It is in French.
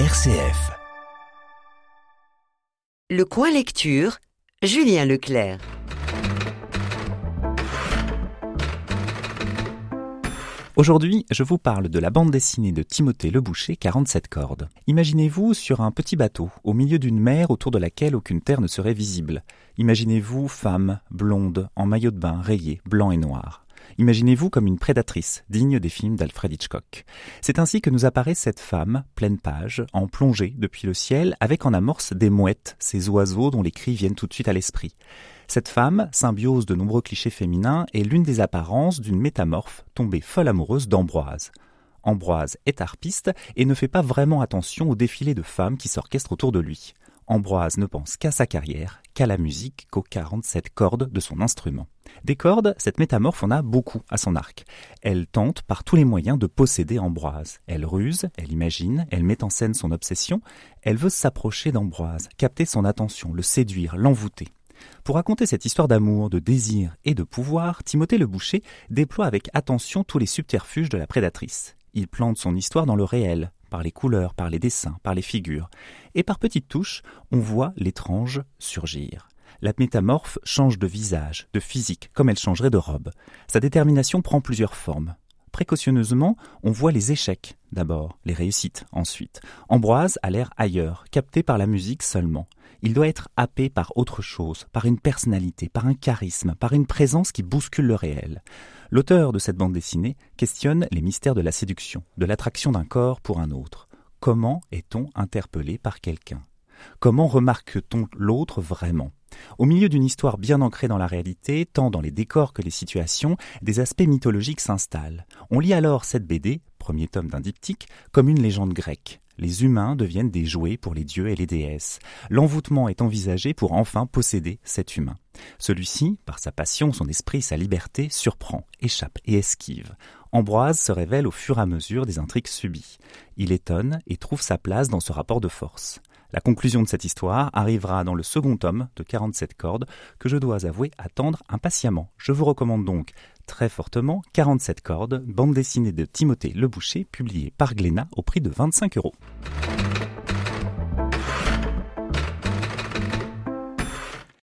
RCF. Le coin lecture, Julien Leclerc. Aujourd'hui, je vous parle de la bande dessinée de Timothée Le Boucher, 47 cordes. Imaginez-vous sur un petit bateau, au milieu d'une mer autour de laquelle aucune terre ne serait visible. Imaginez-vous femme, blonde, en maillot de bain rayé, blanc et noir. Imaginez-vous comme une prédatrice, digne des films d'Alfred Hitchcock. C'est ainsi que nous apparaît cette femme, pleine page, en plongée depuis le ciel, avec en amorce des mouettes, ces oiseaux dont les cris viennent tout de suite à l'esprit. Cette femme, symbiose de nombreux clichés féminins, est l'une des apparences d'une métamorphe tombée folle amoureuse d'Ambroise. Ambroise est harpiste et ne fait pas vraiment attention au défilé de femmes qui s'orchestrent autour de lui. Ambroise ne pense qu'à sa carrière, qu'à la musique, qu'aux 47 cordes de son instrument. Des cordes, cette métamorphe en a beaucoup à son arc. Elle tente par tous les moyens de posséder Ambroise. Elle ruse, elle imagine, elle met en scène son obsession, elle veut s'approcher d'Ambroise, capter son attention, le séduire, l'envoûter. Pour raconter cette histoire d'amour, de désir et de pouvoir, Timothée le Boucher déploie avec attention tous les subterfuges de la prédatrice. Il plante son histoire dans le réel, par les couleurs, par les dessins, par les figures. Et par petites touches, on voit l'étrange surgir. La métamorphe change de visage, de physique, comme elle changerait de robe. Sa détermination prend plusieurs formes. Précautionneusement, on voit les échecs d'abord, les réussites ensuite. Ambroise a l'air ailleurs, capté par la musique seulement. Il doit être happé par autre chose, par une personnalité, par un charisme, par une présence qui bouscule le réel. L'auteur de cette bande dessinée questionne les mystères de la séduction, de l'attraction d'un corps pour un autre. Comment est-on interpellé par quelqu'un? Comment remarque-t-on l'autre vraiment? Au milieu d'une histoire bien ancrée dans la réalité, tant dans les décors que les situations, des aspects mythologiques s'installent. On lit alors cette BD, premier tome d'un diptyque, comme une légende grecque. Les humains deviennent des jouets pour les dieux et les déesses. L'envoûtement est envisagé pour enfin posséder cet humain. Celui-ci, par sa passion, son esprit, sa liberté, surprend, échappe et esquive. Ambroise se révèle au fur et à mesure des intrigues subies. Il étonne et trouve sa place dans ce rapport de force. La conclusion de cette histoire arrivera dans le second tome de 47 cordes que je dois avouer attendre impatiemment. Je vous recommande donc très fortement 47 cordes, bande dessinée de Timothée Le Boucher, publiée par Glénat au prix de 25 euros.